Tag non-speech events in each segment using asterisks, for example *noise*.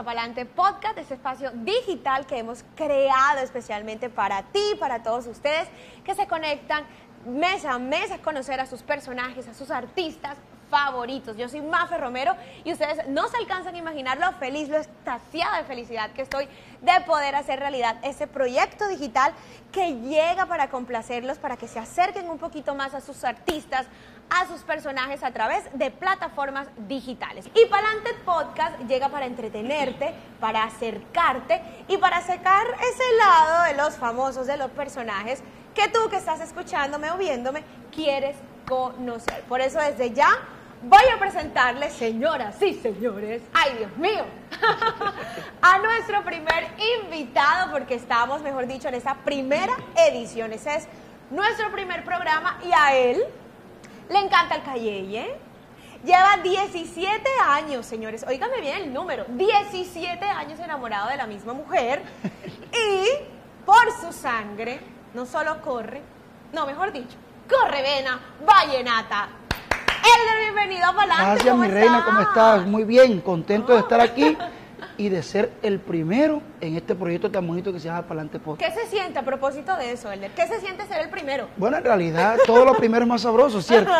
a Palante Podcast, este espacio digital que hemos creado especialmente para ti, para todos ustedes que se conectan mes a mes a conocer a sus personajes, a sus artistas favoritos. Yo soy Mafe Romero y ustedes no se alcanzan a imaginar lo feliz, lo extasiada de felicidad que estoy de poder hacer realidad ese proyecto digital que llega para complacerlos, para que se acerquen un poquito más a sus artistas, a sus personajes a través de plataformas digitales. Y Palante Podcast llega para entretenerte, para acercarte y para sacar ese lado de los famosos, de los personajes que tú que estás escuchándome o viéndome quieres conocer. Por eso desde ya voy a presentarles, señoras y señores, ay Dios mío, *laughs* a nuestro primer invitado, porque estamos, mejor dicho, en esta primera edición. Ese es nuestro primer programa y a él le encanta el calleye. Lleva 17 años, señores, oígame bien el número, 17 años enamorado de la misma mujer y por su sangre no solo corre, no, mejor dicho, corre vena, vallenata. Elder, bienvenido a Palante. Gracias, mi reina, ¿cómo estás? Muy bien, contento de estar aquí *laughs* y de ser el primero en este proyecto tan bonito que se llama Palante Podcast. ¿Qué se siente a propósito de eso, Elder? ¿Qué se siente ser el primero? Bueno, en realidad, todo lo primero es más sabroso, ¿cierto?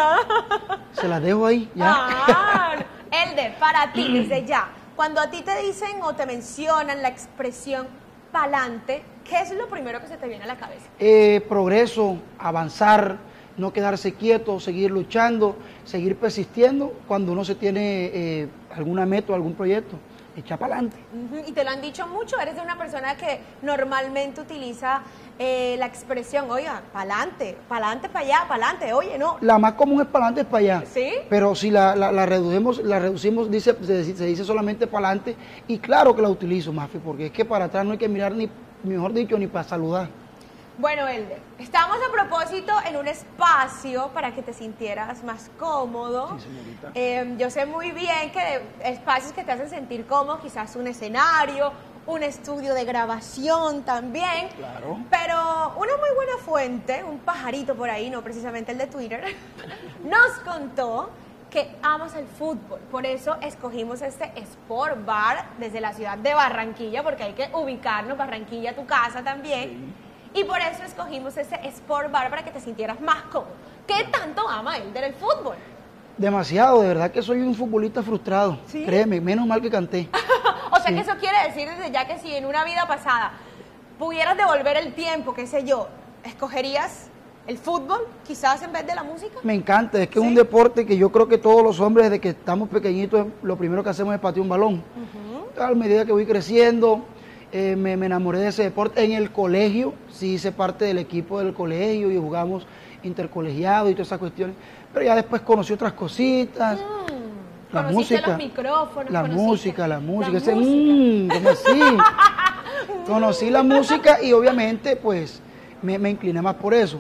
Se las dejo ahí, ya. Ah, Elder, para ti, desde ya, cuando a ti te dicen o te mencionan la expresión palante, ¿qué es lo primero que se te viene a la cabeza? Eh, progreso, avanzar, no quedarse quieto, seguir luchando, seguir persistiendo cuando uno se tiene eh, alguna meta o algún proyecto. Echa para adelante. Y te lo han dicho mucho, eres de una persona que normalmente utiliza eh, la expresión, oiga, pa'lante, pa'lante, para allá, pa'lante, oye, no. La más común es para adelante, para allá. ¿Sí? Pero si la, la, la reducimos, la reducimos dice, se, se dice solamente para adelante. Y claro que la utilizo, Mafi, porque es que para atrás no hay que mirar ni, mejor dicho, ni para saludar. Bueno, Elder, estamos a propósito en un espacio para que te sintieras más cómodo. Sí, señorita. Eh, yo sé muy bien que de- espacios que te hacen sentir cómodo, quizás un escenario, un estudio de grabación también. Claro. Pero una muy buena fuente, un pajarito por ahí, no precisamente el de Twitter, *laughs* nos contó que amas el fútbol. Por eso escogimos este Sport Bar desde la ciudad de Barranquilla, porque hay que ubicarnos, Barranquilla, tu casa también. Y por eso escogimos ese Sport Bar para que te sintieras más cómodo. ¿Qué tanto ama Elder el fútbol? Demasiado, de verdad que soy un futbolista frustrado. ¿Sí? Créeme, menos mal que canté. *laughs* o sea que eso quiere decir desde ya que si en una vida pasada pudieras devolver el tiempo, qué sé yo, escogerías el fútbol quizás en vez de la música. Me encanta, es que es un deporte que yo creo que todos los hombres desde que estamos pequeñitos lo primero que hacemos es patear un balón. A medida que voy creciendo, eh, me, me enamoré de ese deporte. En el colegio, sí hice parte del equipo del colegio y jugamos intercolegiado y todas esas cuestiones. Pero ya después conocí otras cositas. La Mm. Conociste música. los micrófonos. La música, la música. la ese, música. mm, ¿cómo así? *laughs* Conocí la música y obviamente pues me, me incliné más por eso.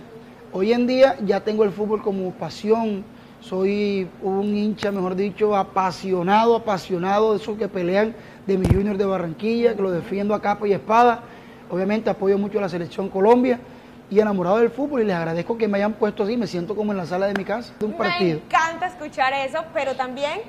Hoy en día ya tengo el fútbol como pasión. Soy un hincha, mejor dicho, apasionado, apasionado de esos que pelean de mi junior de Barranquilla, que lo defiendo a capa y espada. Obviamente apoyo mucho a la selección Colombia y enamorado del fútbol y les agradezco que me hayan puesto así. Me siento como en la sala de mi casa, de un Me partido. encanta escuchar eso, pero también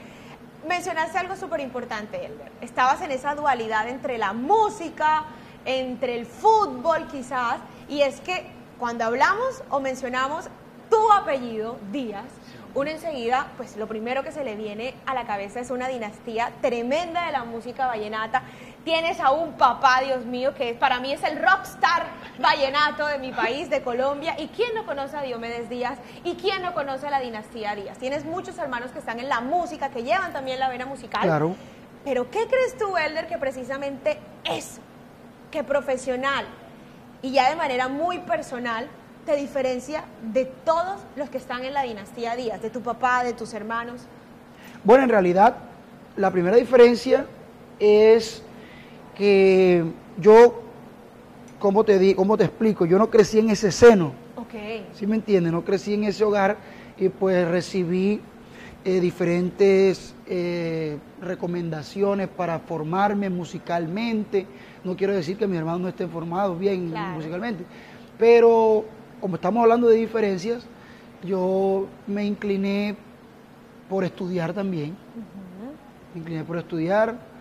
mencionaste algo súper importante, Elder. Estabas en esa dualidad entre la música, entre el fútbol quizás, y es que cuando hablamos o mencionamos tu apellido, Díaz, uno enseguida, pues lo primero que se le viene a la cabeza es una dinastía tremenda de la música vallenata. Tienes a un papá, Dios mío, que para mí es el rockstar vallenato de mi país, de Colombia. ¿Y quién no conoce a Diomedes Díaz? ¿Y quién no conoce a la dinastía Díaz? Tienes muchos hermanos que están en la música, que llevan también la vena musical. Claro. Pero ¿qué crees tú, Elder, que precisamente eso, que profesional y ya de manera muy personal, te diferencia de todos los que están en la dinastía Díaz, de tu papá, de tus hermanos? Bueno, en realidad, la primera diferencia es que yo, ¿cómo te, di, cómo te explico? Yo no crecí en ese seno, Ok. ¿sí me entiendes? No crecí en ese hogar y pues recibí eh, diferentes eh, recomendaciones para formarme musicalmente. No quiero decir que mis hermanos no estén formados bien Claro. musicalmente, pero como estamos hablando de diferencias, yo me incliné por estudiar también. Me incliné por estudiar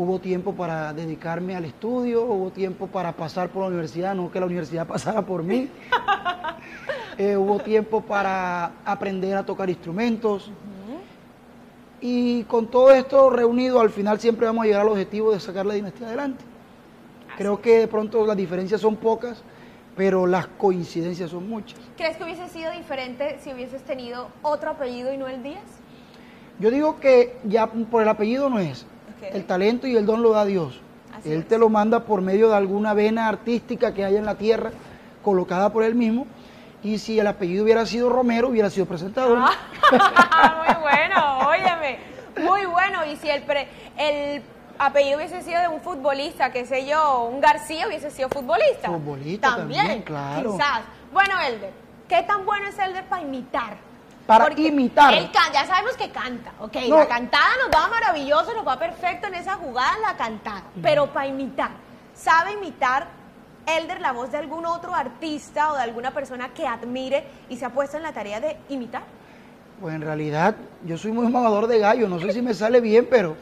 hubo tiempo para dedicarme al estudio, hubo tiempo para pasar por la universidad, no que la universidad *laughs* pasara por mí. *laughs* Eh, hubo tiempo para aprender a tocar instrumentos. Y con todo esto reunido, al final siempre vamos a llegar al objetivo de sacar la dinastía adelante. Creo que de pronto las diferencias son pocas, pero las coincidencias son muchas. ¿Crees que hubiese sido diferente si hubieses tenido otro apellido y no el Díaz? Yo digo que ya por el apellido no es. El talento y el don lo da Dios. Así él es. te lo manda por medio de alguna vena artística que haya en la tierra, colocada por él mismo. Y si el apellido hubiera sido Romero, hubiera sido presentador. Ah, *laughs* muy bueno, óyeme, muy bueno. Y si el, pre- el apellido hubiese sido de un futbolista, qué sé yo, un García hubiese sido futbolista. Futbolista también, claro. Quizás. Bueno, Elder, ¿qué tan bueno es Elder para imitar? Para Porque imitar. Él can- ya sabemos que canta, ok. No. La cantada nos va maravilloso, nos va perfecto en esa jugada, la cantada. Pero para imitar, ¿sabe imitar Elder la voz de algún otro artista o de alguna persona que admire y se ha puesto en la tarea de imitar? Pues en realidad yo soy muy mamador de gallo, no sé si me sale bien, pero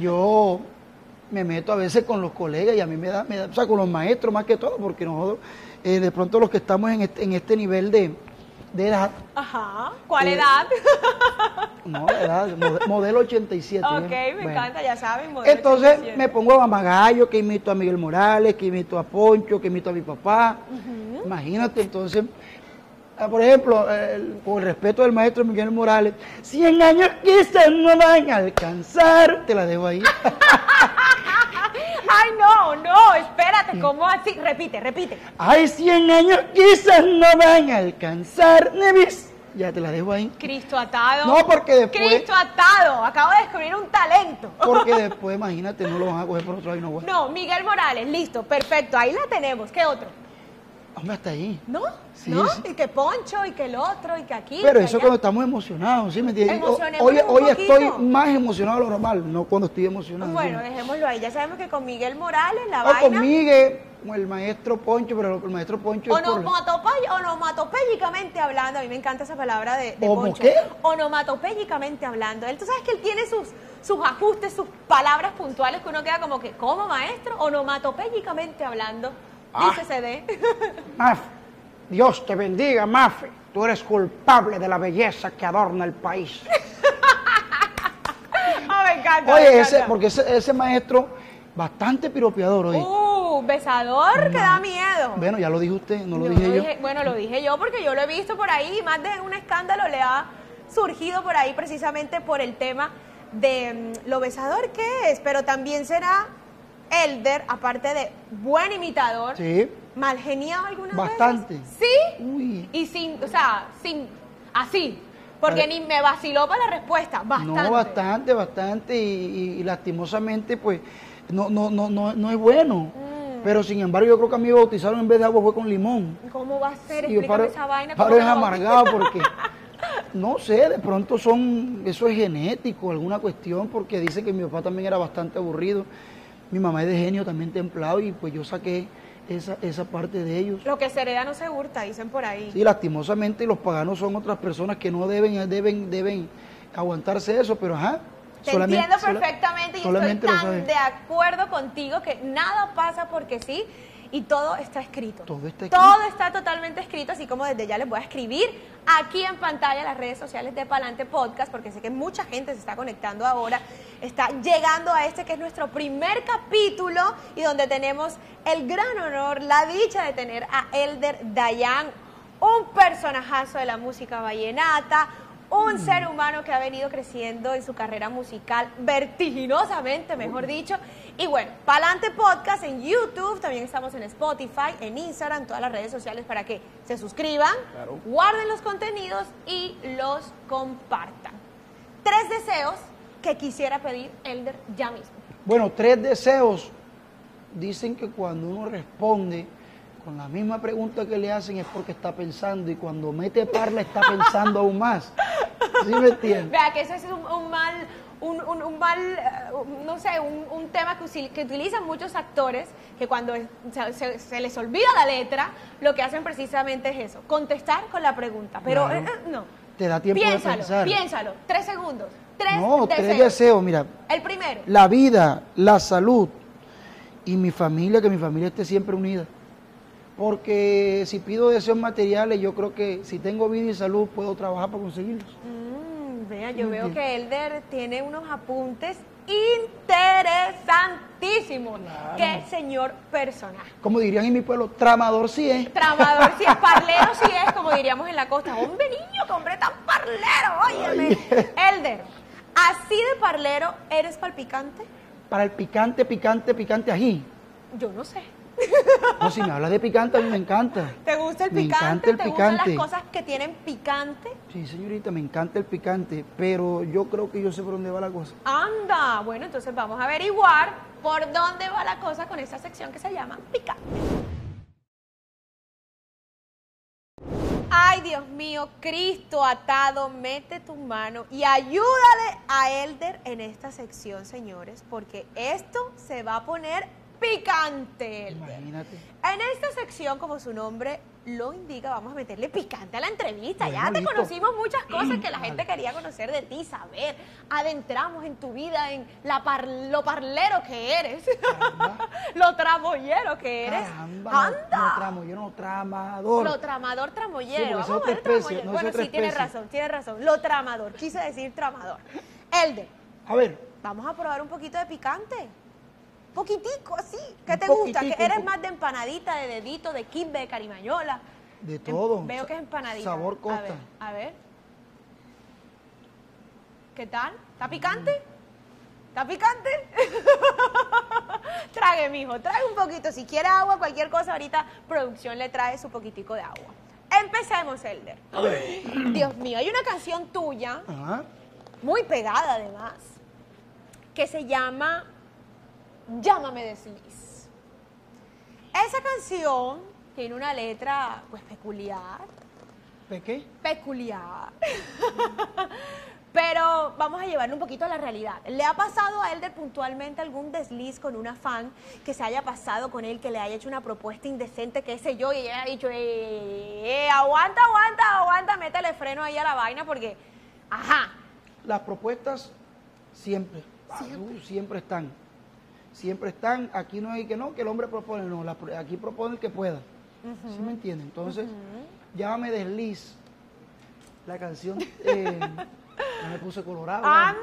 yo me meto a veces con los colegas y a mí me da, me da- o sea, con los maestros más que todo, porque nosotros eh, de pronto los que estamos en este, en este nivel de, de edad, Ajá. ¿Cuál Eh, edad? *laughs* no, edad, mode- modelo 87. ok, ¿eh? me Bueno. encanta, ya saben. modelo Entonces 87. me pongo a mamagallo, que imito a Miguel Morales, que imito a Poncho, que imito a mi papá. Imagínate, entonces, por ejemplo, el- con el respeto del maestro Miguel Morales, 100 años quizás no van a alcanzar. Te la dejo ahí. *laughs* Ay, no, no, espérate, ¿cómo así? Repite, repite. Hay 100 años quizás no van a alcanzar. Nevis. Ya te la dejo ahí. Cristo atado. No, porque después- Cristo atado. Acabo de descubrir un talento. *laughs* Porque después, imagínate, no lo van a coger por otro lado y no voy. No, Miguel Morales, listo, perfecto, ahí la tenemos. ¿Qué otro? Hombre, hasta ahí. ¿No? Sí, ¿No? sí. Y que Poncho, y que el otro, y que aquí. Pero que eso allá. cuando estamos emocionados, ¿sí me entiendes? Hoy, estoy más emocionado de lo normal, no cuando estoy emocionado. Bueno, ¿sí? dejémoslo ahí. Ya sabemos que con Miguel Morales la O vaina. con Miguel, con el maestro Poncho, pero el maestro Poncho. Onomatopey- hablando, a mí me encanta esa palabra de, de ¿Cómo Poncho. qué? Onomatopéyicamente hablando. Él, tú sabes que él tiene sus, sus ajustes, sus palabras puntuales que uno queda como que, ¿cómo maestro? Onomatopéyicamente hablando. Ah. Dice CD. *laughs* Mafe, Dios te bendiga, Mafe. Tú eres culpable de la belleza que adorna el país. Ah, *laughs* me encanta. me Oye, encanta. ese, porque ese, ese maestro, bastante piropeador, oye. Uh, besador que da miedo. Bueno, ya lo dijo usted, no lo Yo dije lo yo. dije- bueno, lo dije yo porque yo lo he visto por ahí más de un escándalo le ha surgido por ahí precisamente por el tema de mm, lo besador que es, pero también será Elder, aparte de buen imitador, Sí. mal geniado algunas Bastante. veces. ¿Sí? Uy. Y sin, o sea, sin, así, porque ni me vaciló para la respuesta, bastante. No, bastante, bastante. Y, y- y lastimosamente, pues, no, no, no, no, no es bueno. Mm. Pero sin embargo, yo creo que a mí bautizaron en vez de agua fue con limón. ¿Cómo va a ser? Yo Explícame esa vaina. paro ¿cómo es amargado porque, no sé, de pronto son, eso es genético, alguna cuestión, porque dice que mi papá también era bastante aburrido. Mi mamá es de genio también templado y pues yo saqué esa, esa parte de ellos. Lo que se hereda no se hurta, dicen por ahí. Sí, lastimosamente los paganos son otras personas que no deben, deben, deben aguantarse eso, pero ajá. Te entiendo sola- perfectamente y estoy tan de acuerdo contigo que nada pasa porque sí y todo está escrito. Todo está escrito. Todo está totalmente escrito, así como desde ya les voy a escribir aquí en pantalla las redes sociales de Palante Podcast, porque sé que mucha gente se está conectando ahora, está llegando a este que es nuestro primer capítulo y donde tenemos el gran honor, la dicha de tener a Elder Dayan, un personajazo de la música vallenata, un ser humano que ha venido creciendo en su carrera musical vertiginosamente, mejor dicho. Y bueno, Palante Podcast en YouTube, también estamos en Spotify, en Instagram, todas las redes sociales para que se suscriban, Claro. guarden los contenidos y los compartan. Tres deseos que quisiera pedir Elder ya mismo. Bueno, tres deseos. Dicen que cuando uno responde con la misma pregunta que le hacen es porque está pensando y cuando mete parla está pensando aún más. *laughs* ¿Sí me entiendes? Vea que eso es un, un mal, un, un- un mal, eh, no sé, un, un tema que, que utilizan muchos actores que cuando se, se- se les olvida la letra, lo que hacen precisamente es eso, contestar con la pregunta. Pero Claro. eh, eh, no, te da tiempo de Piénsalo, pensar. piénsalo. Tres segundos. Tres No, deseos. tres deseos, mira, El primero. la vida, la salud y mi familia, que mi familia esté siempre unida. Porque si pido deseos materiales, yo creo que si tengo vida y salud puedo trabajar para conseguirlos. Mm, vea, yo veo que Elder tiene unos apuntes interesantísimos. Claro. Qué señor personaje. Como dirían en mi pueblo, tramador sí es. Tramador si es, *laughs* parlero si es, como diríamos en la costa. Hombre, niño, qué hombre tan parlero, óyeme. *laughs* Elder, así de parlero, ¿eres palpicante? Para el picante, picante, picante ají. Yo no sé. No, si me hablas de picante, a mí me encanta. ¿Te gusta el Me picante? encanta el ¿Te gustan las cosas que tienen picante? Sí, señorita, me encanta el picante, pero yo creo que yo sé por dónde va la cosa. Anda, bueno, entonces vamos a averiguar por dónde va la cosa con esta sección que se llama picante. Ay, Dios mío, Cristo atado, mete tu mano y ayúdale a Elder en esta sección, señores, porque esto se va a poner picante. Imagínate. En esta sección, como su nombre lo indica, vamos a meterle picante a la entrevista. ya te listo. conocimos muchas cosas que la gente quería conocer de ti, saber. Adentramos en tu vida, en la par- lo parlero que eres, *laughs* lo tramoyero que eres. Caramba, ¡Anda! no tramo, yo no tramador. Lo tramador Sí, tramoyero. es Vamos a ver especie, tramoyero. no bueno, sí, tienes especie. razón, tienes razón. Lo tramador, quise decir tramador. Elder, A ver, vamos a probar un poquito de picante. Poquitico, así. ¿Qué te gusta? ¿Que eres más de empanadita, de dedito, de kimbe, de carimañola? de Em- todo. Veo que es empanadita. Sabor A costa. ver, a ver. ¿Qué tal? ¿Está picante? ¿Está picante? *laughs* trague, mijo, trague un poquito. Si quiere agua, cualquier cosa, ahorita producción le trae su poquitico de agua. Empecemos, Elder. Dios mío, hay una canción tuya, Ajá. muy pegada además, que se llama Llámame desliz. Esa canción tiene una letra pues peculiar, ¿De qué? peculiar. *laughs* Pero vamos a llevarlo un poquito a la realidad. ¿Le ha pasado a Elder puntualmente algún desliz con una fan que se haya pasado con él, que le haya hecho una propuesta indecente, qué sé yo, y ella haya dicho, eh, eh, aguanta, aguanta, aguanta, métele freno ahí a la vaina porque, ajá, Las propuestas siempre, siempre, siempre están. Siempre están. Aquí no hay que no, que el hombre propone, no. la aquí propone el que pueda. ¿Sí me entienden? Entonces, llámame desliz. La canción *laughs* eh, me puse colorado. ¡Ah.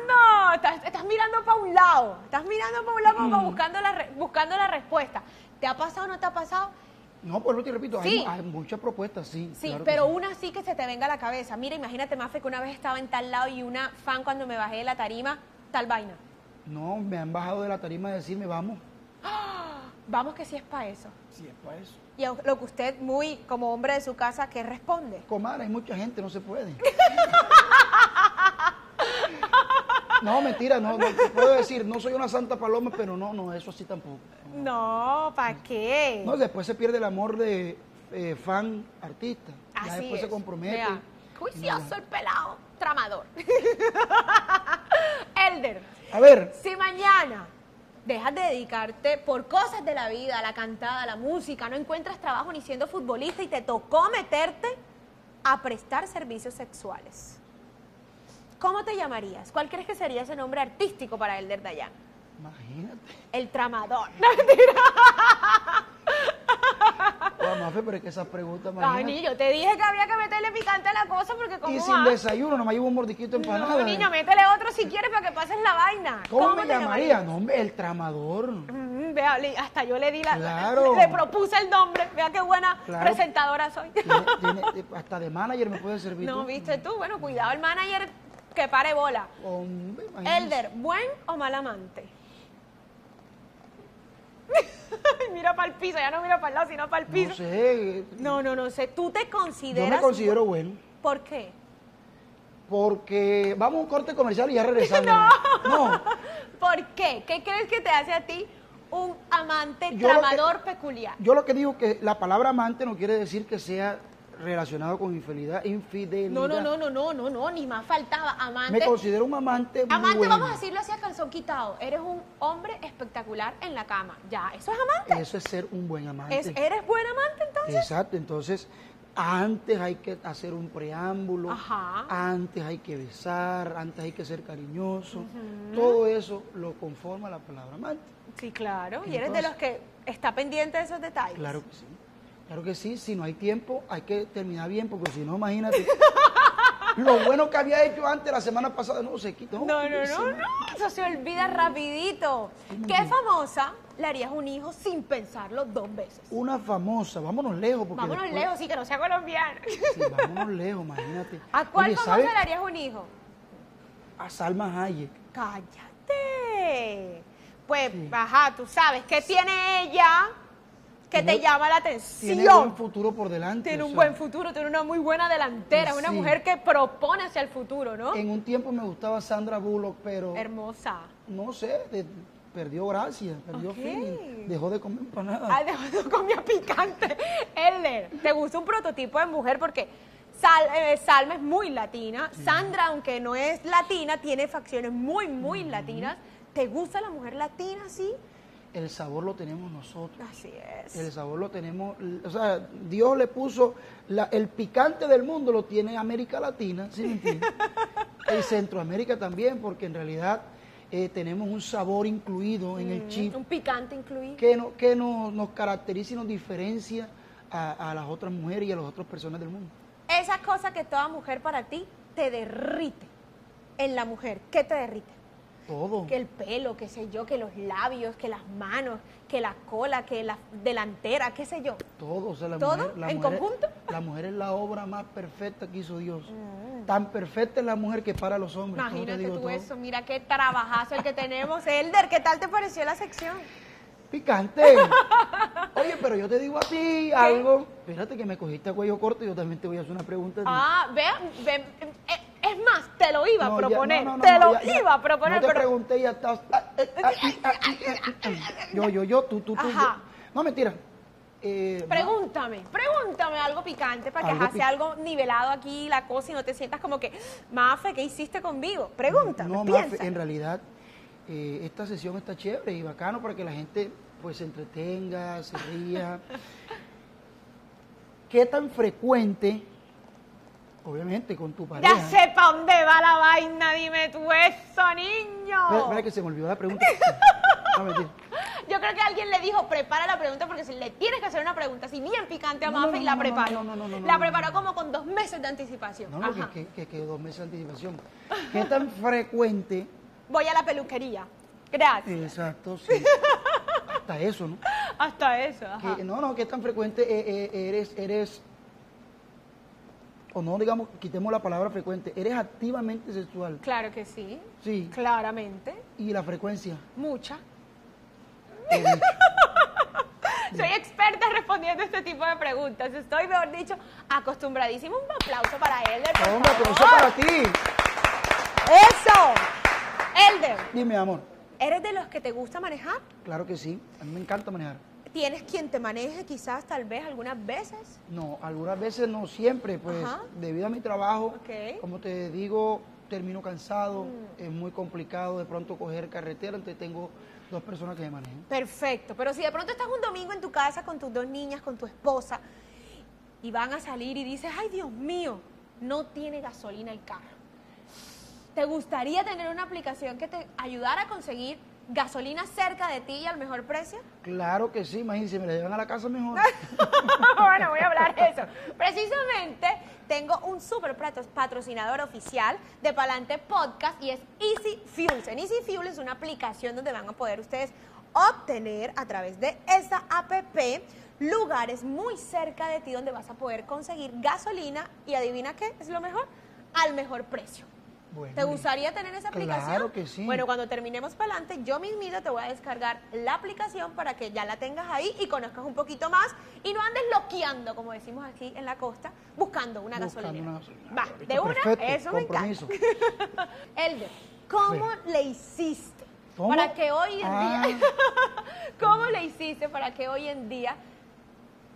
Estás, estás mirando para un lado. Estás mirando para un lado como buscando la, re- buscando la respuesta. ¿Te ha pasado o no te ha pasado? No, pues no te repito, hay Sí. mu- hay, muchas propuestas, sí. Sí, claro pero sí. una sí que se te venga a la cabeza. Mira, imagínate, Mafe, que una vez estaba en tal lado y una fan cuando me bajé de la tarima, tal vaina. No, me han bajado de la tarima a decirme, vamos. *gasps* Vamos que sí es para eso. Sí, es para eso. Y lo que usted, muy como hombre de su casa, ¿qué responde? Comadre, hay mucha gente, no se puede. *laughs* No, mentira, no, no te puedo decir, no soy una santa paloma, pero no, no, eso sí tampoco. No, ¿para qué? No, después se pierde el amor de eh, fan artista. ya Así después es. se compromete. Juicioso el pelado, tramador. *laughs* Elder, A ver, si mañana dejas de dedicarte por cosas de la vida, a la cantada, a la música, no encuentras trabajo ni siendo futbolista y te tocó meterte a prestar servicios sexuales, ¿cómo te llamarías? ¿Cuál crees que sería ese nombre artístico para Elder Dayan? imagínate. El tramador. *laughs* Mafe, pero es que esas preguntas, Ay, niño, te dije que había que meterle picante a la cosa porque como Y sin desayuno, nomás llevo un mordisquito de empanada. No, niño, métele otro si quieres para que pases la vaina. ¿Cómo, me llamaría? No, hombre, el tramador. Mm, vea, hasta yo le di la... Claro. Le propuse el nombre. Vea qué buena Claro. presentadora soy. Tiene- *laughs* tiene- hasta de manager me puede servir. no, tú. viste tú. Bueno, cuidado el manager que pare bola. Hombre. Elder, ¿buen o mal amante? *laughs* mira para el piso, ya no mira para el lado, sino para el piso. No sé. No, no, no sé. ¿Tú te Yo consideras... me considero bueno. ¿Por qué? Porque vamos a un corte comercial y ya *laughs* regresamos. no. ¿Por qué? ¿Qué crees que te hace a ti un amante Yo lo que- tramador peculiar? Yo lo que digo que la palabra amante no quiere decir que sea relacionado con infidelidad, infidelidad. No, no, no, no, no, no, no, ni más faltaba. Amante. Me considero un amante Amante, bueno. vamos a decirlo así a calzón quitado. Eres un hombre espectacular en la cama. Ya, eso es amante. Eso es ser un buen amante. Es- ¿Eres buen amante entonces? Exacto, entonces Antes hay que hacer un preámbulo, Ajá. antes hay que besar, antes hay que ser cariñoso. Todo eso lo conforma la palabra amante. Sí, claro. Y eres de los que está pendiente de esos detalles. Claro que sí. Claro que sí, si no hay tiempo hay que terminar bien, porque si no, imagínate. *laughs* lo bueno que había hecho antes la semana pasada no se quitó. No, no, no, no, eso se olvida rapidito. ¿Qué famosa le harías un hijo sin pensarlo dos veces? Una famosa, vámonos lejos. Porque Vámonos después- lejos, sí, que no sea colombiana. Sí, vámonos lejos, imagínate. *laughs* ¿A cuál Oye, famosa ¿sabes? le harías un hijo? A Salma Hayek. Cállate. Pues, Sí. ajá, tú sabes, ¿qué tiene ella que Tiene- te llama la atención? Tiene buen futuro por delante. Tiene o un sea, buen futuro, tiene una muy buena delantera, es una Sí. mujer que propone hacia el futuro, ¿no? En un tiempo me gustaba Sandra Bullock, pero Hermosa. no sé, de- perdió gracia, perdió Ok. feeling, dejó de comer empanadas. Ay, de de comida picante. Elder, ¿te gusta un prototipo de mujer? Porque Sal- eh, Salma es muy latina. Sandra, aunque no es latina, tiene facciones muy, muy latinas. ¿Te gusta la mujer latina, sí? El sabor lo tenemos nosotros. Así es. El sabor lo tenemos, o sea, Dios le puso la- el picante del mundo lo tiene América Latina, ¿sí me entiendes? *laughs* y Centroamérica también, porque en realidad eh, tenemos un sabor incluido en el chip Un picante incluido. que, no, que no- nos caracteriza y nos diferencia a, a las otras mujeres y a las otras personas del mundo. Esa cosa que toda mujer para ti te derrite en la mujer. ¿Qué te derrite? Todo. Que el pelo, qué sé yo, que los labios, que las manos, que la cola, que la delantera, qué sé yo. Todo, o sea, la ¿Todo? mujer, la ¿En mujer- conjunto? La mujer es la obra más perfecta que hizo Dios. Tan perfecta es la mujer que para los hombres. ¿cómo te Imagínate tú todo? eso, mira qué trabajazo el que tenemos. Elder, ¿qué tal te pareció la sección? Picante. *laughs* Oye, pero yo te digo a ti algo. Espérate que me cogiste a cuello corto y yo también te voy a hacer una pregunta. Ah, vea, ve- eh, es más, te lo iba a proponer, te lo iba a proponer, te pregunté y ya estás. ah, eh, ah, ah, ah, ah, ah, ah. Yo, yo, yo, tú, tú, tú. No, mentira. Eh, pregúntame, pregúntame algo picante para que pic- algo nivelado aquí la cosa y no te sientas como que, Mafe, ¿qué hiciste conmigo? Pregúntame, No, piensa. Mafe, en realidad eh, esta sesión está chévere y bacano para que la gente pues se entretenga, se ría. ¿Qué tan frecuente, obviamente con tu pareja? Ya sé para dónde va la vaina, dime tú eso, niño. Espera, que se me olvidó la pregunta. *laughs* No. Yo creo que alguien le dijo, prepara la pregunta porque si le tienes que hacer una pregunta así bien picante a No, no, Mafe no, y la no, no, preparó. no, no, no, no, la no, preparó no. como con dos meses de anticipación. No, Ajá. que, que, que dos meses de anticipación. ¿Qué tan frecuente? Voy a la peluquería. Gracias. Exacto, sí. *laughs* Hasta eso, ¿no? Hasta eso. Ajá. Que- no, no, ¿qué tan frecuente eh, eh, eres, eres, o no digamos, quitemos la palabra frecuente, eres activamente sexual? Claro que sí. Sí. Claramente. ¿Y la frecuencia? Mucha. Eh, *laughs* Soy experta respondiendo este tipo de preguntas. Estoy, mejor dicho, acostumbradísima. Un aplauso para Elder. por favor. aplauso para ti. ¡Eso! Elder, Dime, amor. ¿eres de los que te gusta manejar? Claro que sí. A mí me encanta manejar. ¿Tienes quien te maneje quizás, tal vez, algunas veces? No, algunas veces no siempre, pues Ajá. debido a mi trabajo, como te digo, termino cansado, es muy complicado de pronto coger carretera, entonces tengo dos personas que me manejan. Perfecto, pero si de pronto estás un domingo en tu casa con tus dos niñas, con tu esposa, y van a salir y dices, ay Dios mío, no tiene gasolina el carro. ¿Te gustaría tener una aplicación que te ayudara a conseguir gasolina cerca de ti y al mejor precio? Claro que sí, imagínense, me la llevan a la casa mejor. *laughs* bueno, voy a hablar de eso. Precisamente tengo un patro- patrocinador oficial de Palante Podcast y es Easy Fuels. En Easy Fuels es una aplicación donde van a poder ustedes obtener a través de esa app lugares muy cerca de ti donde vas a poder conseguir gasolina y adivina qué es lo mejor, al mejor precio. Bueno, ¿Te gustaría tener esa aplicación? Claro que sí. Bueno, cuando terminemos para adelante, yo mismita te voy a descargar la aplicación para que ya la tengas ahí y conozcas un poquito más y no andes loqueando, como decimos aquí en la costa, buscando una Buscando gasolina. una gasolina. Va, de una, eso me encanta. *laughs* Elder, ¿cómo le hiciste ¿Cómo? para que hoy en Ah. día, *laughs* cómo le hiciste para que hoy en día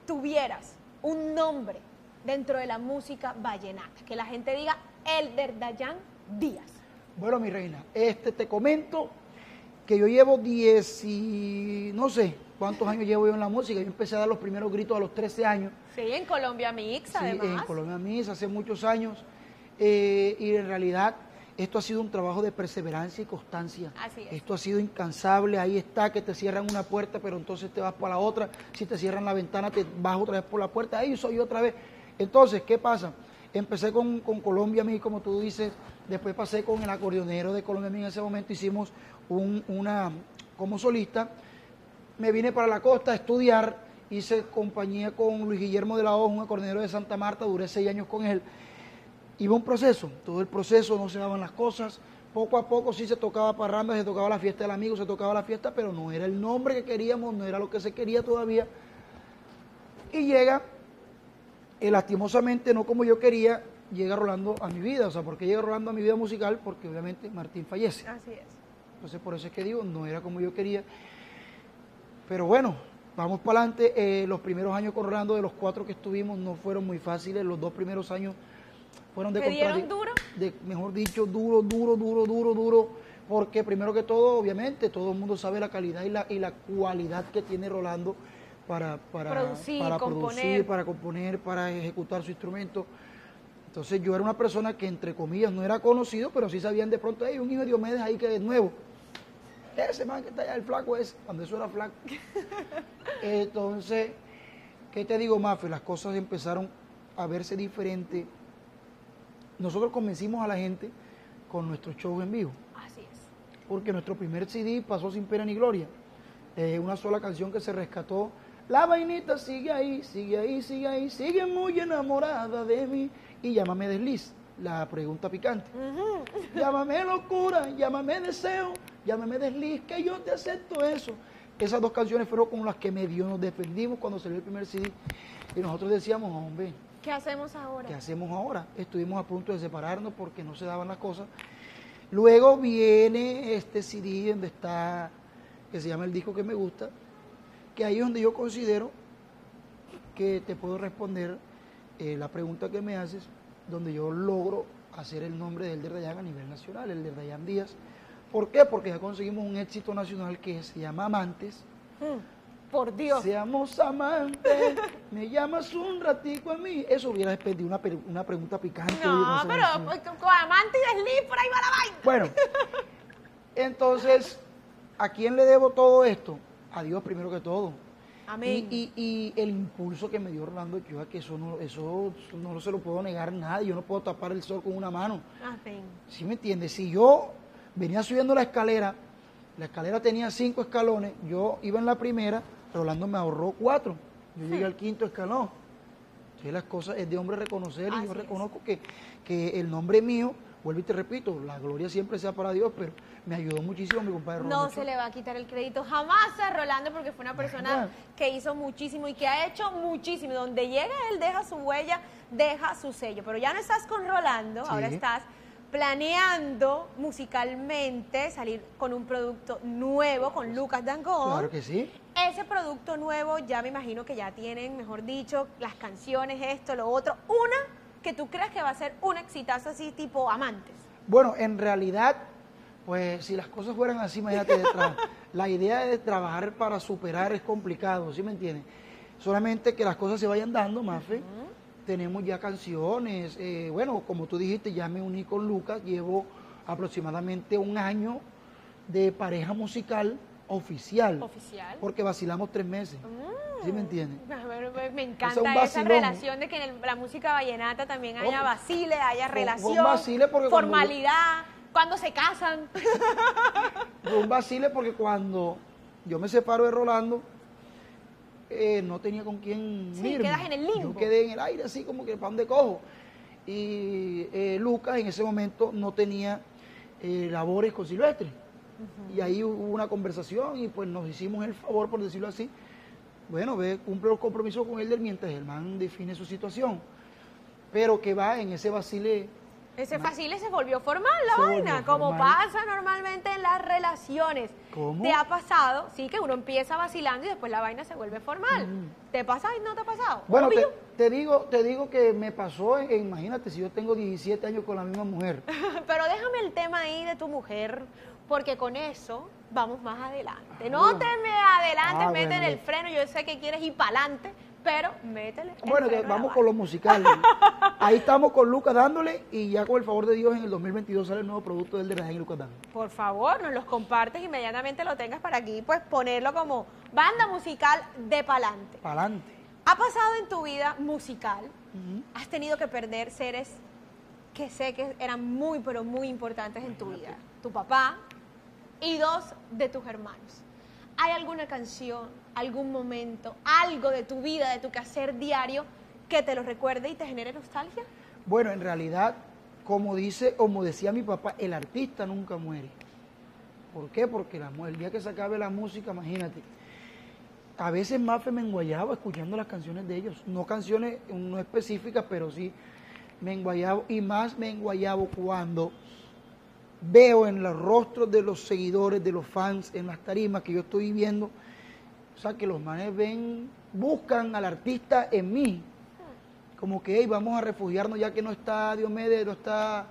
tuvieras un nombre dentro de la música vallenata? Que la gente diga Elder Dayan Díaz. Bueno, mi reina, este te comento que yo llevo 10 y, no sé, ¿Cuántos años llevo yo en la música? Yo empecé a dar los primeros gritos a los 13 años. Sí, en Colombia Mix, Sí, además. en Colombia Mix, hace muchos años. Eh, y en realidad esto ha sido un trabajo de perseverancia y constancia. Así es. Esto ha sido incansable. Ahí está, que te cierran una puerta, pero entonces te vas para la otra. Si te cierran la ventana, te vas otra vez por la puerta. Ahí soy otra vez. Entonces, ¿qué pasa? Empecé con, con Colombia Mix, como tú dices. Después pasé con el acordeonero de Colombia. En ese momento hicimos un- una, como solista. Me vine para la costa a estudiar. Hice compañía con Luis Guillermo de la Hoja, un acordeonero de Santa Marta. Duré seis años con él iba un proceso, todo el proceso no se daban las cosas, poco a poco sí se tocaba parranda, se tocaba la fiesta del amigo, se tocaba la fiesta, pero no era el nombre que queríamos, no era lo que se quería todavía. Y llega, eh, lastimosamente, no como yo quería, llega Rolando a mi vida, o sea, ¿por qué llega Rolando a mi vida musical? Porque obviamente Martín fallece. Así es. Entonces por eso es que digo, no era como yo quería. Pero bueno, vamos para adelante. Eh, los primeros años con Rolando, de los cuatro que estuvimos, no fueron muy fáciles. Los dos primeros años fueron de ¿Te dieron duro? De, mejor dicho, duro, duro, duro, duro, duro. Porque primero que todo, obviamente, todo el mundo sabe la calidad y la, y la cualidad que tiene Rolando para, para Producir, para componer. producir, para componer, para ejecutar su instrumento. Entonces yo era una persona que entre comillas no era conocido, pero sí sabían de pronto, hay un hijo de Diomedes ahí que es nuevo. Ese man que está allá, el flaco ese, cuando eso era flaco. *laughs* Entonces, ¿qué te digo, Mafe? Las cosas empezaron a verse diferente. Nosotros convencimos a la gente con nuestro show en vivo, Así es. porque nuestro primer CD pasó sin pena ni gloria. Eh, una sola canción que se rescató. La vainita sigue ahí, sigue ahí, sigue ahí, sigue muy enamorada de mí. Y llámame desliz, la pregunta picante. Llámame locura, llámame deseo, llámame desliz, que yo te acepto eso. Esas dos canciones fueron con las que medio nos defendimos cuando salió el primer CD. Y nosotros decíamos, hombre, ¿Qué hacemos ahora? ¿qué hacemos ahora? Estuvimos a punto de separarnos porque no se daban las cosas. Luego viene este CD donde está, que se llama El Disco que me gusta, que ahí es donde yo considero que te puedo responder eh, la pregunta que me haces, donde yo logro hacer el nombre del Elder Dayan a nivel nacional, el Elder Dayan Díaz. ¿Por qué? Porque ya conseguimos un éxito nacional que se llama Amantes. Mm, Por Dios. Seamos amantes, *laughs* me llamas un ratico a mí. Eso hubiera pedido una, una pregunta picante. No, pero sé. pues, con con amante y desliz, por ahí va la vaina. Bueno, *laughs* entonces, ¿a quién le debo todo esto? A Dios primero que todo. Amén. Y, y- y el impulso que me dio Orlando Ochoa, que eso no, eso no se lo puedo negar a nadie, yo no puedo tapar el sol con una mano. Amén. ¿Sí me entiendes? Si yo venía subiendo la escalera, la escalera tenía cinco escalones, yo iba en la primera, Rolando me ahorró cuatro. Yo llegué al quinto escalón. Entonces las cosas es de hombre reconocer y Así yo es. reconozco que, que el nombre mío, vuelvo y te repito, la gloria siempre sea para Dios, pero me ayudó muchísimo mi compadre Rolando. No Ochoa. se le va a quitar el crédito jamás a Rolando porque fue una persona que hizo muchísimo y que ha hecho muchísimo. Donde llega él deja su huella, deja su sello. Pero ya no estás con Rolando, Sí. ahora estás planeando musicalmente salir con un producto nuevo con Lucas Dangón. Claro que sí. Ese producto nuevo ya me imagino que ya tienen, mejor dicho, las canciones, esto, lo otro. Una que tú crees que va a ser un exitazo así tipo amantes. Bueno, en realidad, pues si las cosas fueran así, imagínate, *laughs* la idea de trabajar para superar es complicado, ¿sí me entiendes? Solamente que las cosas se vayan dando, Mafe. Tenemos ya canciones, eh, bueno, como tú dijiste, ya me uní con Lucas, llevo aproximadamente un año de pareja musical oficial. Oficial. Porque vacilamos tres meses, ¿sí me entiendes? *laughs* Me- Me, me O sea, encanta esa relación de que en el- la música vallenata también haya Ojo. vacile, haya fue un relación, vacile porque cuando yo- formalidad, cuando se casan. *laughs* Un vacile porque cuando yo me separo de Rolando, eh, no tenía con quién Sí, unirme. quedas en el limbo. Yo quedé en el aire así como que pan de cojo. Y eh, Lucas en ese momento no tenía eh, labores con Silvestre. Y ahí hubo una conversación y pues nos hicimos el favor, por decirlo así. Bueno, ve, cumple los compromisos con él mientras el man define su situación. Pero que va en ese vacile Ese vacile se volvió formal la vaina, como formal. pasa normalmente en las relaciones. ¿Cómo? ¿Te ha pasado? Sí, que uno empieza vacilando y después la vaina se vuelve formal. ¿Te pasa y no te ha pasado? Mm. Bueno, te, digo, te digo que me pasó, imagínate, si yo tengo 17 años con la misma mujer. *laughs* Pero déjame el tema ahí de tu mujer, porque con eso vamos más adelante. No te me adelantes, Ah, métele bueno. el freno. Yo sé que quieres ir para adelante, pero métele el Bueno, freno vamos con lo musical. *laughs* Ahí estamos con Lucas dándole y ya con el favor de Dios en el 2022 sale el nuevo producto del de Rajén y Lucas Dan. Por favor, nos los compartes inmediatamente lo tengas para aquí, pues ponerlo como banda musical de pa'lante. Para adelante. ¿Ha pasado en tu vida musical? ¿Has tenido que perder seres que sé que eran muy, pero muy importantes en tu vida? Tu papá y dos de tus hermanos. ¿Hay alguna canción, algún momento, algo de tu vida, de tu quehacer diario que te lo recuerde y te genere nostalgia? Bueno, en realidad, como dice, como decía mi papá, el artista nunca muere. ¿Por qué? Porque la, el día que se acabe la música, imagínate. A veces más me enguayaba escuchando las canciones de ellos. No canciones no específicas, pero sí me enguayabo. Y más me enguayabo cuando veo en los rostros de los seguidores, de los fans, en las tarimas que yo estoy viendo, o sea, que los manes ven, buscan al artista en mí. Como que, hey, vamos a refugiarnos ya que no está Diomedes, no está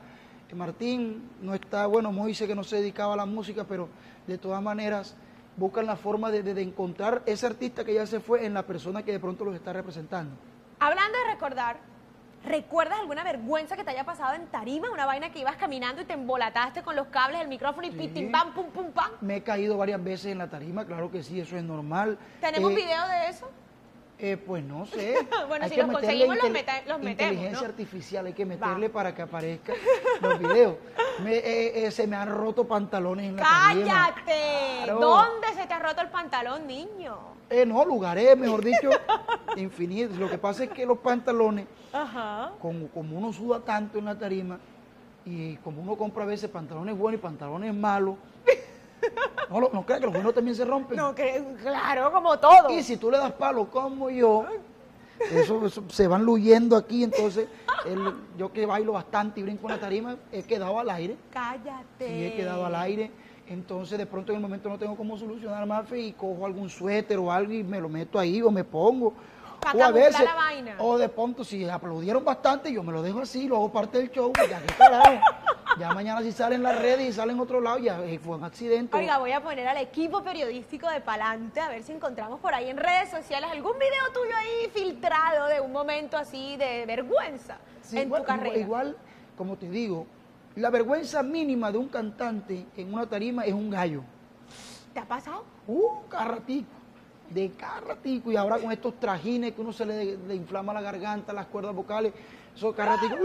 eh, Martín, no está, bueno, Moise que no se dedicaba a la música, pero de todas maneras buscan la forma de, de- de encontrar ese artista que ya se fue en la persona que de pronto los está representando. Hablando de recordar, ¿recuerdas alguna vergüenza que te haya pasado en tarima? Una vaina que ibas caminando y te embolataste con los cables del micrófono y Sí. pitim pam, pum, pum, pam. Me he caído varias veces en la tarima, claro que sí, eso es normal. ¿Tenemos Eh, video de eso? Eh, pues no sé. *laughs* Bueno, Hay si que los conseguimos, los meta- los metemos, Inteligencia ¿no? artificial, hay que meterle Va. para que aparezcan los videos. Me- eh, eh, se me han roto pantalones en la tarima. ¡Cállate! Claro. ¿Dónde se te ha roto el pantalón, niño? Eh, no, lugares, mejor dicho, *laughs* infinitos. Lo que pasa es que los pantalones, Ajá. como, como uno suda tanto en la tarima, y como uno compra a veces pantalones buenos y pantalones malos, *laughs* no, lo- no creas que los buenos también se rompen. No, que, claro, como todo. Y si tú le das palo como yo, eso, eso se van luyendo aquí, entonces el- yo que bailo bastante y brinco en la tarima, he quedado al aire, Cállate. sí he quedado al aire, entonces de pronto en el momento no tengo cómo solucionar más y cojo algún suéter o algo y me lo meto ahí o me pongo. O a veces, la vaina. o de pronto si aplaudieron bastante, yo me lo dejo así, lo hago parte del show, ya que carajo. Ya mañana si salen las redes y salen otro lado, ya eh, fue un accidente. Oiga, voy a poner al equipo periodístico de Palante a ver si encontramos por ahí en redes sociales algún video tuyo ahí filtrado de un momento así de vergüenza Sí, en tu carrera. Igual, como te digo, la vergüenza mínima de un cantante en una tarima es un gallo. ¿Te ha pasado? Un carratico, de carratico. Y ahora con estos trajines que uno se le, le inflama la garganta, las cuerdas vocales, esos carraticos.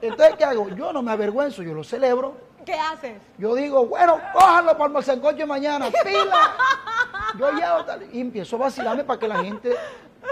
Entonces, ¿qué hago? Yo no me avergüenzo, yo lo celebro. ¿Qué haces? Yo digo, bueno, cójanlo para el sancocho mañana, pila. Yo tal, y empiezo a vacilarme para que la gente,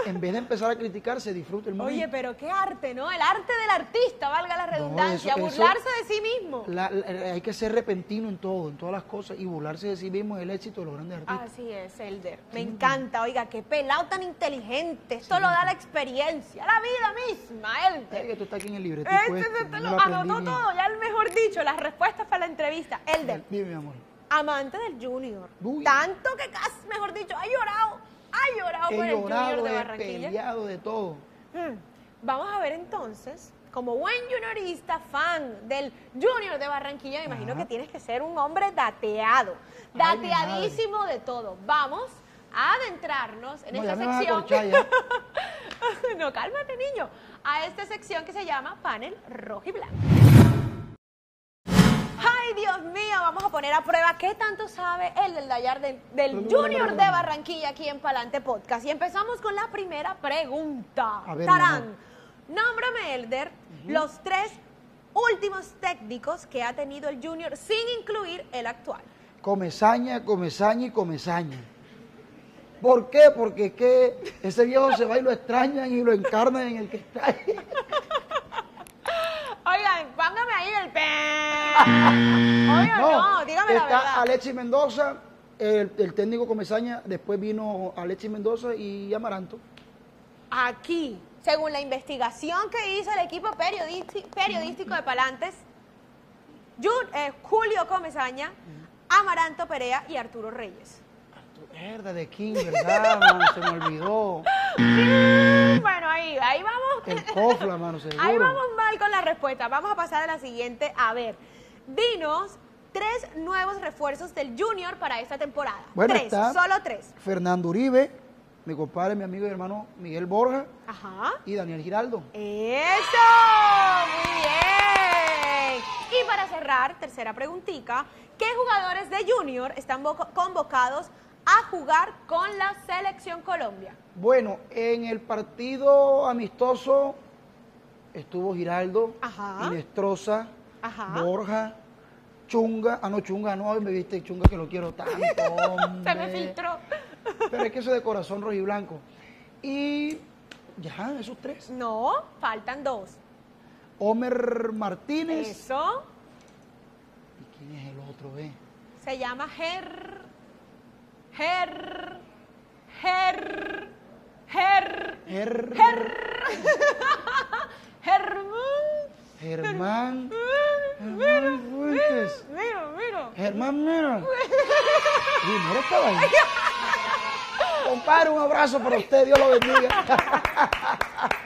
en vez de empezar a criticar, se disfrute el momento. Oye, pero qué arte, ¿no? El arte del artista, valga la redundancia, eso- burlarse de sí mismo. La- la- hay que ser repentino en todo, en todas las cosas, y burlarse de sí mismo es el éxito de los grandes artistas. Así es, Elder. Me encanta, oiga, qué pelado tan inteligente. Esto lo da la experiencia, la vida misma, Ay, Elder. que tú estás aquí en el libretico Este, este, este lo anotó todo, ya el mejor dicho, las respuestas para la entrevista. Elder, Dime, mi amor. amante del Junior. Uy. Tanto que casi, mejor dicho, ha llorado, ha llorado por He el Junior llorado, de he Barranquilla. peleado de todo. Hmm. Vamos a ver entonces, como buen juniorista, fan del Junior de Barranquilla, me imagino Ajá. que tienes que ser un hombre dateado, Ay, dateadísimo de todo. Vamos a adentrarnos en No, esta sección. *laughs* no, cálmate, niño. A esta sección que se llama Panel Rojo y Blanco. Ay, Dios mío, vamos a poner a prueba qué tanto sabe el del Dallar del, del Junior de Barranquilla aquí en Palante Podcast. Y empezamos con la primera pregunta. A ver, Tarán, nómbrame, Elder, los tres últimos técnicos que ha tenido el Junior sin incluir el actual. Comezaña, comezaña y comezaña. ¿Por qué? Porque es que ese viejo se va y lo extrañan y lo encarnan en el que está ahí. *laughs* Oigan, póngame ahí el pe. Oigan, no, dígame la está verdad. Alexis Mendoza, el, el técnico Comezaña, después vino Alexis Mendoza y Amaranto. Aquí, según la investigación que hizo el equipo periodístico de Palantes, Jun- eh, Julio Comezaña, Amaranto Perea y Arturo Reyes. Mierda de King, ¿verdad, mano? Se me olvidó. *laughs* Bueno, ahí, ahí vamos. El cofla, mano, seguro. Ahí vamos mal con la respuesta. Vamos a pasar a la siguiente. A ver, dinos tres nuevos refuerzos del Junior para esta temporada. Bueno, tres, está- solo tres. Fernando Uribe, mi compadre, mi amigo y hermano Miguel Borja Ajá. y Daniel Giraldo. ¡Eso! Muy bien. Y para cerrar, tercera preguntita, ¿qué jugadores de Junior están convocados a jugar con la Selección Colombia? Bueno, en el partido amistoso estuvo Giraldo, Ajá. Inestrosa, Ajá. Borja, Chunga. Ah, no, Chunga, no, me viste Chunga que lo quiero tanto. *laughs* Se me filtró. Pero es que eso de corazón rojo y blanco. Y ya, esos tres. No, faltan dos. Homer Martínez. Eso ¿Y quién es el otro, eh? se llama Ger. Ger. Ger. Ger. Ger- Germán. Germán. Germán Fuentes. *laughs* Mira, mira. Germán, mira. Mira estaba ahí. Compadre, un abrazo para usted, Dios lo bendiga. *laughs*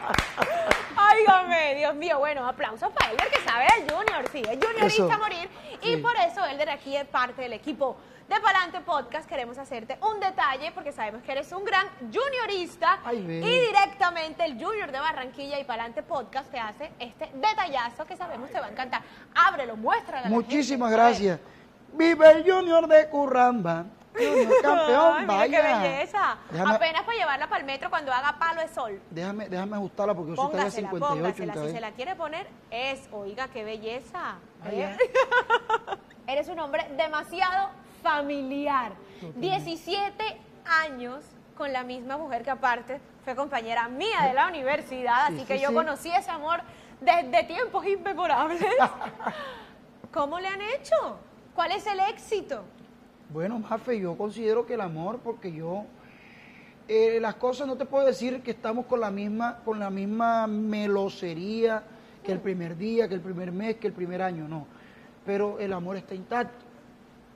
Áigame, Dios mío. Bueno, aplausos para Elder que sabe del Junior. Sí, es juniorista a morir. Y Sí. por eso, Elder, aquí es parte del equipo de Palante Podcast. Queremos hacerte un detalle porque sabemos que eres un gran juniorista. Ay, y directamente el Junior de Barranquilla y Palante Podcast te hace este detallazo que sabemos te va a encantar. Ábrelo, muéstralo. la Muchísimas gente. Gracias. Vive el Junior de Curramba. Junior campeón, *laughs* Ay, mira vaya. qué belleza. Déjame, Apenas para llevarla para el metro cuando haga palo de sol. déjame, déjame ajustarla porque yo soy talla Póngasela, 58 póngasela. Si se la quiere poner, es, oiga, qué belleza. Ay, ¿Eh? *laughs* Eres un hombre demasiado familiar. 17 años con la misma mujer que aparte fue compañera mía de la universidad, Sí, así sí, que yo sí. conocí ese amor desde tiempos inmemorables. *laughs* ¿Cómo le han hecho? ¿Cuál es el éxito? Bueno, Mafe, yo considero que el amor, porque yo eh, las cosas no te puedo decir que estamos con la misma, con la misma melosería que el primer día, que el primer mes, que el primer año, no. Pero el amor está intacto.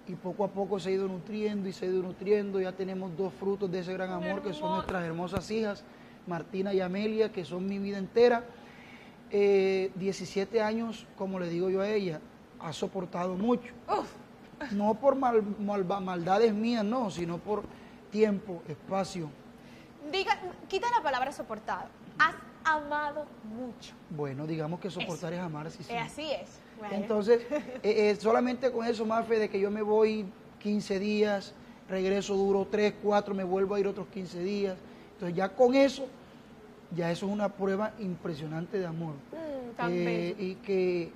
Y poco a poco se ha ido nutriendo y se ha ido nutriendo. Ya tenemos dos frutos de ese gran amor que son nuestras hermosas hijas, Martina y Amelia, que son mi vida entera. Eh, 17 años, como le digo yo a ella, ha soportado mucho. Uf, No por mal- mal- maldades mías, no, sino por tiempo, espacio. diga, quita la palabra soportado. Has amado mucho. Bueno, digamos que soportar es amar, sí, sí. Así es. Bueno. Entonces, eh, eh, solamente con eso, Mafe, de que yo me voy 15 días, regreso duro 3, 4, me vuelvo a ir otros 15 días. Entonces, ya con eso, ya eso es una prueba impresionante de amor. Mm, Eh, y, que,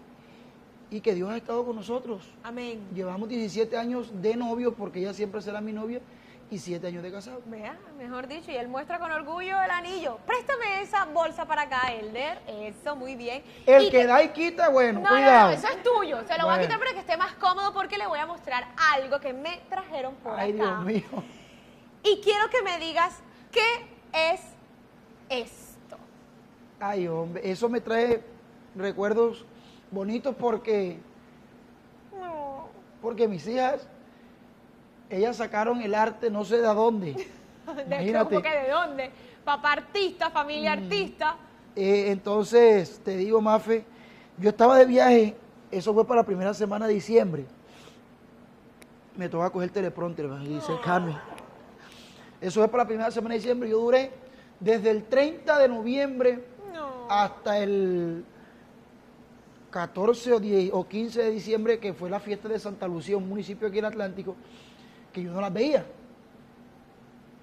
y que Dios ha estado con nosotros. Amén. Llevamos 17 años de novio, porque ella siempre será mi novia, y 7 años de casado. Vea, mejor dicho, y él muestra con orgullo el anillo. Préstame esa bolsa para acá, Elder. Eso, muy bien. El Y que da y quita, bueno, No, no, cuidado. no, eso es tuyo. Se lo voy a Bueno. quitar para que esté más cómodo porque le voy a mostrar algo que me trajeron por Ay, acá. Dios mío. Y quiero que me digas qué es esto. Ay, hombre, eso me trae recuerdos bonitos porque, No. porque mis hijas, ellas sacaron el arte no sé de dónde. *laughs* ¿De Imagínate. cómo que de dónde? Papá artista, familia Mm. artista. Eh, entonces, te digo, Mafe, yo estaba de viaje, eso fue para la primera semana de diciembre. Me toca coger el teleprompter y dice, Carmen. Eso fue para la primera semana de diciembre. Yo duré desde el 30 de noviembre No. hasta el 14 o, 10 o 15 de diciembre, que fue la fiesta de Santa Lucía, un municipio aquí en Atlántico, que yo no las veía.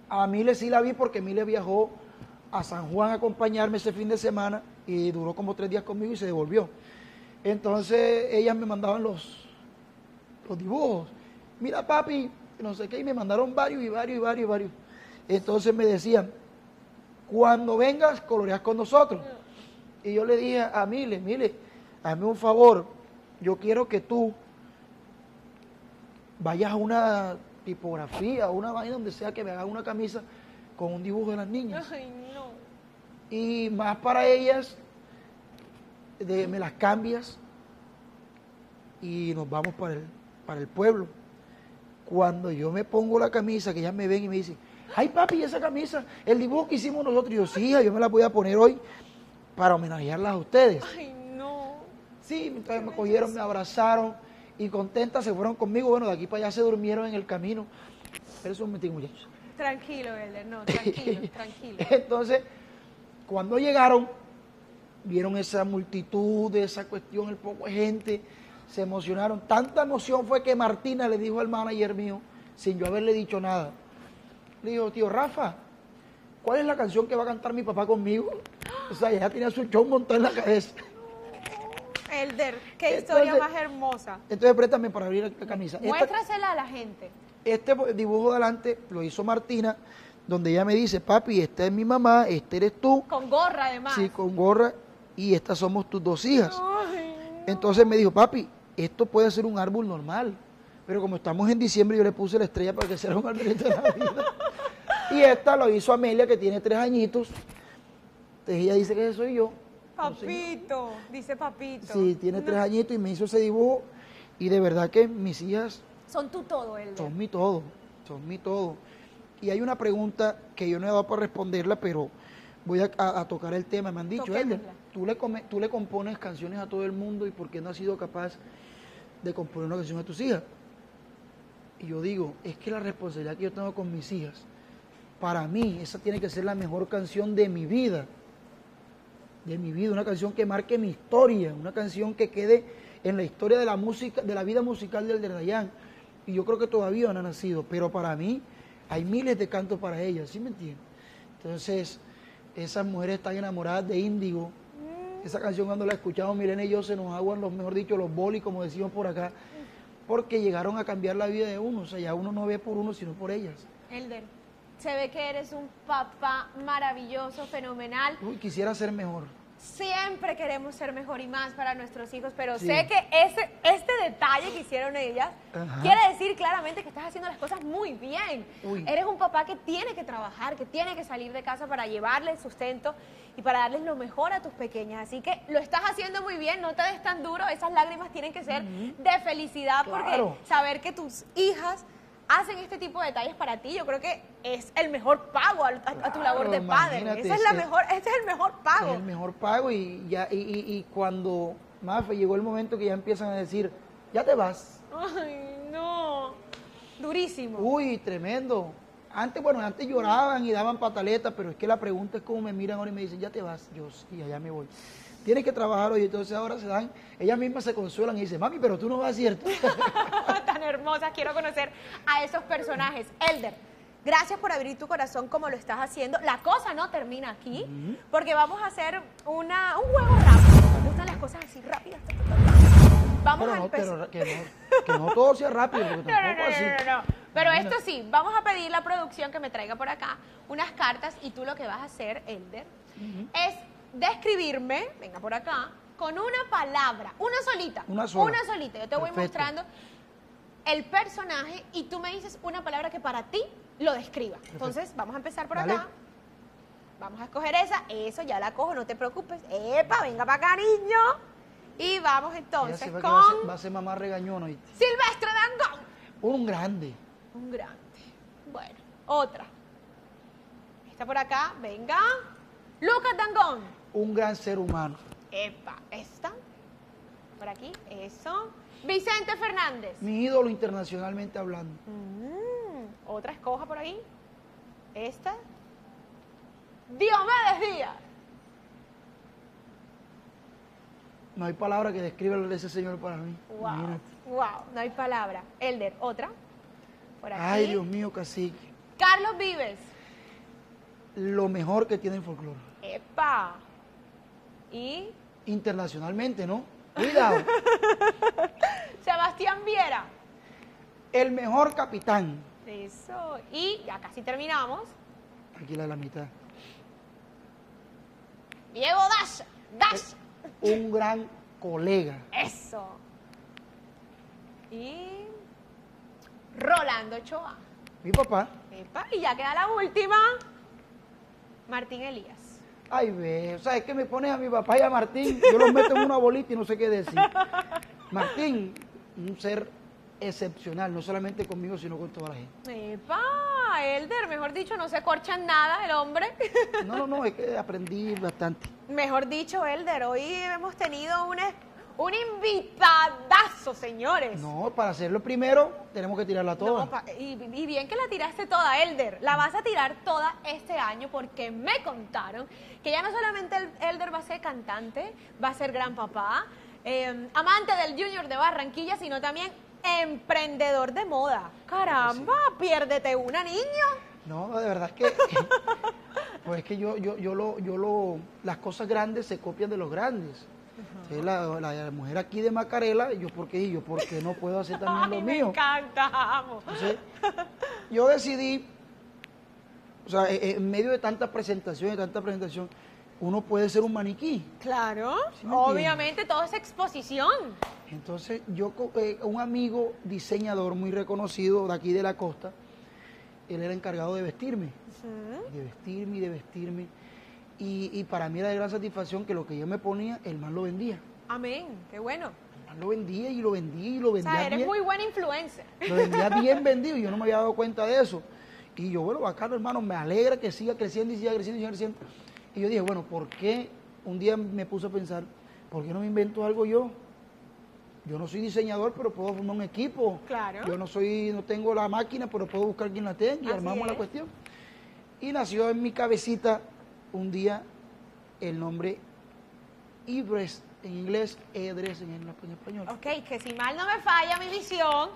A Mile sí la vi porque Mile viajó a San Juan a acompañarme ese fin de semana y duró como tres días conmigo y se devolvió. Entonces ellas me mandaban los, los dibujos. Mira papi, no sé qué, y me mandaron varios y varios y varios y varios. Entonces me decían, cuando vengas, coloreas con nosotros. Y yo le dije a Mile, Mile, hazme un favor, yo quiero que tú vayas a una tipografía, una vaina donde sea que me hagas una camisa con un dibujo de las niñas. Ay, no. Y más para ellas, de- me las cambias y nos vamos para el, para el pueblo. Cuando yo me pongo la camisa, que ellas me ven y me dicen, ay papi, ¿y esa camisa, el dibujo que hicimos nosotros, y yo, sí, hija, yo me la voy a poner hoy para homenajearlas a ustedes. Ay, no. Sí, entonces me cogieron, me abrazaron y contentas se fueron conmigo. Bueno, de aquí para allá se durmieron en el camino. Pero eso es un momentico, muchachos. Tranquilo, Elder, no, *laughs* tranquilo, tranquilo. Entonces, cuando llegaron, vieron esa multitud, esa cuestión, el poco de gente, se emocionaron. Tanta emoción fue que Martina le dijo al manager mío, sin yo haberle dicho nada, le dijo, tío Rafa, ¿cuál es la canción que va a cantar mi papá conmigo? O sea, ya tenía su show montado en la cabeza. Elder, qué historia Entonces- más hermosa. Entonces, préstame para abrir la camisa. Esta- Muéstrasela a la gente. este dibujo de adelante lo hizo Martina, donde ella me dice, papi, esta es mi mamá, este eres tú, Con gorra, además. sí, con gorra, y estas somos tus dos hijas. Ay, Entonces me dijo, papi, esto puede ser un árbol normal, pero como estamos en diciembre, yo le puse la estrella para que sea un arbolito de Navidad. *laughs* y esta lo hizo Amelia, que tiene tres añitos. Entonces ella dice que soy yo. Papito, dice papito. Sí, tiene No, tres añitos y me hizo ese dibujo. Y de verdad que mis hijas Son tú todo, Elder. son mi todo, son mi todo. Y hay una pregunta que yo no he dado para responderla, pero voy a, a- a tocar el tema. Me han dicho. Elder, tú le, come- tú le compones canciones a todo el mundo y ¿por qué no has sido capaz de componer una canción a tus hijas? Y yo digo, es que la responsabilidad que yo tengo con mis hijas, para mí, esa tiene que ser la mejor canción de mi vida. De mi vida, una canción que marque mi historia, una canción que quede en la historia de la música, de la vida musical del de Dayan. Y yo creo que todavía no ha nacido, pero para mí hay miles de cantos para ellas, ¿sí me entiendes? Entonces, esas mujeres están enamoradas de Índigo. Esa canción cuando la escuchamos, Milena y yo, se nos aguan los, mejor dicho, los bolis, como decimos por acá, porque llegaron a cambiar la vida de uno. O sea, ya uno no ve por uno, sino por ellas. Elder, se ve que eres un papá maravilloso, fenomenal. Uy, quisiera ser mejor. Siempre queremos ser mejor y más para nuestros hijos, pero Sí. sé que ese, este detalle que hicieron ellas Ajá. quiere decir claramente que estás haciendo las cosas muy bien. Uy. Eres un papá que tiene que trabajar, que tiene que salir de casa para llevarles sustento y para darles lo mejor a tus pequeñas. Así que lo estás haciendo muy bien, no te des tan duro, esas lágrimas tienen que ser de felicidad Claro. porque saber que tus hijas hacen este tipo de detalles para ti, yo creo que es el mejor pago a, a- a tu labor de padre. Esa es la ese- mejor, este es el mejor pago. Es el mejor pago y, ya, y, y- y cuando, Mafe, llegó el momento que ya empiezan a decir, ya te vas. Ay, no. Durísimo. Uy, tremendo. Antes, bueno, antes lloraban y daban pataletas, pero es que la pregunta es cómo me miran ahora y me dicen, ya te vas. Yo, sí, allá me voy. Tienes que trabajar hoy, entonces ahora se dan, ellas mismas se consuelan y dicen, mami, pero tú no vas, ¿cierto? *laughs* Hermosas. Quiero conocer a esos personajes. Elder, gracias por abrir tu corazón como lo estás haciendo. La cosa no termina aquí, porque vamos a hacer una, un juego rápido. Me gustan las cosas así rápidas. Vamos pero, a no, empezar. pero que, no, que no todo sea rápido, *laughs* No, no, no, así. no, no, no. Pero esto sí, vamos a pedir la producción que me traiga por acá unas cartas y tú lo que vas a hacer, Elder, es describirme, venga por acá, con una palabra, una solita. Una sola. Una solita. Yo te voy mostrando el personaje y tú me dices una palabra que para ti lo describa. Entonces, vamos a empezar por Dale. acá. Vamos a escoger esa. Eso ya la cojo, no te preocupes. Epa, venga para acá, niño. Y vamos entonces que va a ser- con va a ser mamá regañona. Silvestre Dangón. Un grande. Un grande. Bueno, otra. Esta por acá, venga. Lucas Dangón. Un gran ser humano. Epa, esta. Por aquí, eso. Vicente Fernández. Mi ídolo internacionalmente hablando. Mm, otra escoja por ahí. Esta. Diomedes Díaz. No hay palabra que describa lo de ese señor para mí. Wow. Imagínate. Wow, no hay palabra. Elder, otra. Por aquí. Ay, Dios mío, cacique. Carlos Vives. Lo mejor que tiene el folclore. Epa. Y Internacionalmente, ¿no? Cuidado. Sebastián Viera. el mejor capitán. Eso. Y ya casi terminamos. Aquí la de la mitad. Diego Dash. Dash. Un gran colega. Eso. Y Rolando Choa. Mi papá. Epa, y ya queda la última. Martín Elías. Ay, ve. O sea, es que me pones a mi papá y a Martín. Yo los meto en una bolita y no sé qué decir. Martín, un ser excepcional, no solamente conmigo, sino con toda la gente. Epa, Elder, mejor dicho, no se corchan nada el hombre. No, no, no, es que aprendí bastante. Mejor dicho, Elder, hoy hemos tenido un, es- Un invitadazo, señores. No, para hacerlo primero tenemos que tirarla toda. No, pa- y, y bien que la tiraste toda, Elder. La vas a tirar toda este año porque me contaron que ya no solamente el- Elder va a ser cantante, va a ser gran papá, eh, amante del Junior de Barranquilla, sino también emprendedor de moda. Caramba, piérdete una, niño. No, de verdad es que, *laughs* pues es que yo, yo, yo lo, yo lo, las cosas grandes se copian de los grandes. La, la mujer aquí de Macarela, yo por qué, yo por qué no puedo hacer también *laughs* Ay, lo me mío. encanta, amo. Entonces, yo decidí, o sea, e- e- en medio de tanta presentación, de tanta presentación, uno puede ser un maniquí. Claro, ¿Sí me obviamente todo es exposición. Entonces, yo, eh, un amigo diseñador muy reconocido de aquí de la costa, él era encargado de vestirme, de vestirme y de vestirme. Y, y para mí era de gran satisfacción que lo que yo me ponía, el man lo vendía. Amén, qué bueno. El man lo vendía y lo vendía y lo O vendía sea, eres bien. muy buena influencer. Lo vendía bien vendido y yo no me había dado cuenta de eso. Y yo, bueno, bacano, hermano, me alegra que siga creciendo y siga creciendo y siga creciendo. Y yo dije, bueno, ¿por qué? Un día me puse a pensar, ¿por qué no me invento algo yo? Yo no soy diseñador, pero puedo formar un equipo. Claro. Yo no soy, no tengo la máquina, pero puedo buscar quien la tenga y Así armamos la es. cuestión. Y nació en mi cabecita un día el nombre Ibres en inglés, Edres en el español. Ok, que si mal no me falla mi visión,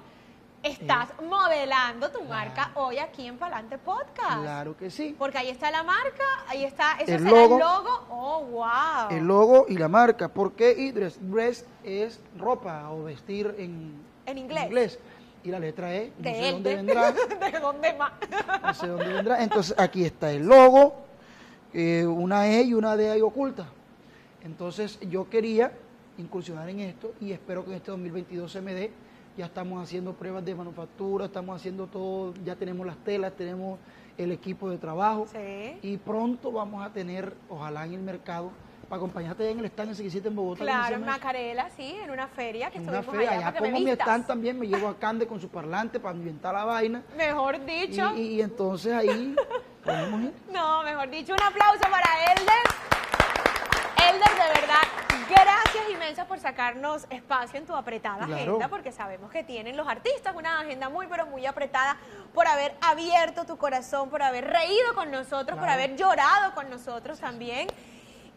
estás modelando tu marca hoy aquí en Palante Podcast. Claro que sí. Porque ahí está la marca, ahí está, eso El será logo. el logo. Oh, wow. El logo y la marca. ¿Por qué Idres? Dress es ropa o vestir en, En inglés. Y la letra E, no de sé él. dónde de- vendrá. *laughs* ¿De dónde más? No sé dónde vendrá. Entonces aquí está el logo, eh, una E y una D ahí oculta. Entonces yo quería incursionar en esto y espero que en este 2022 se me dé. Ya estamos haciendo pruebas de manufactura, estamos haciendo todo, ya tenemos las telas, tenemos el equipo de trabajo. Sí. Y pronto vamos a tener, ojalá en el mercado, para acompañarte en el stand ese que hiciste en Bogotá. ¿cómo se Claro, en? Macarela, sí, en una feria que En una feria, allá como mi stand también, me llevo a Cande con su parlante para ambientar la vaina. *laughs* Mejor dicho. y- y entonces ahí *laughs* podemos ir. No, mejor dicho, un aplauso para Elder. Elder, de verdad, gracias inmensas por sacarnos espacio en tu apretada Claro. agenda, porque sabemos que tienen los artistas una agenda muy, pero muy apretada, por haber abierto tu corazón, por haber reído con nosotros, por Claro. haber llorado con nosotros también.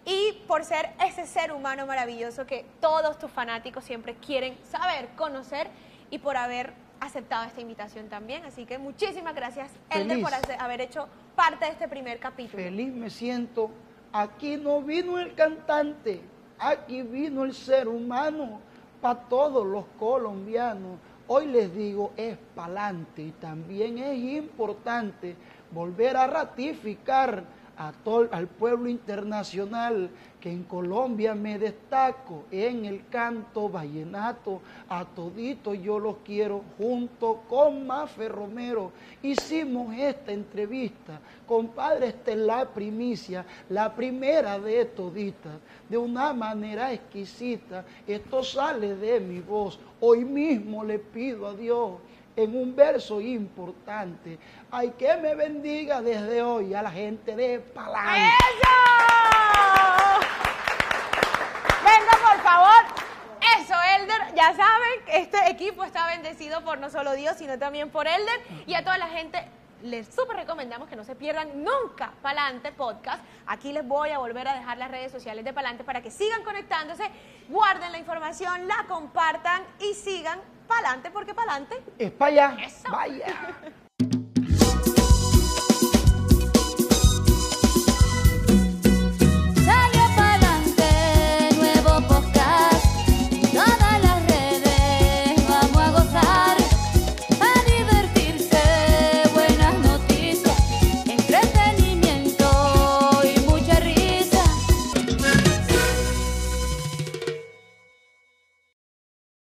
Y por ser ese ser humano maravilloso que todos tus fanáticos siempre quieren saber, conocer y por haber aceptado esta invitación también. Así que muchísimas gracias, Elder, por hacer- haber hecho parte de este primer capítulo. Feliz me siento. Aquí no vino el cantante, aquí vino el ser humano para todos los colombianos. Hoy les digo, es pa'lante y también es importante volver a ratificar a todo, al pueblo internacional que en Colombia me destaco en el canto vallenato. A todito yo los quiero junto con Mafe Romero. Hicimos esta entrevista, compadre, esta es la primicia, la primera de toditas, de una manera exquisita. Esto sale de mi voz. Hoy mismo le pido a Dios en un verso importante. Ay, que me bendiga desde hoy a la gente de Palante. ¡Eso! Venga, por favor. Eso, Elder. Ya saben, este equipo está bendecido por no solo Dios, sino también por Elder. Y a toda la gente les súper recomendamos que no se pierdan nunca Palante Podcast. Aquí les voy a volver a dejar las redes sociales de Palante para que sigan conectándose, guarden la información, la compartan y sigan Palante porque Palante Es para allá. Eso. Vaya. *laughs*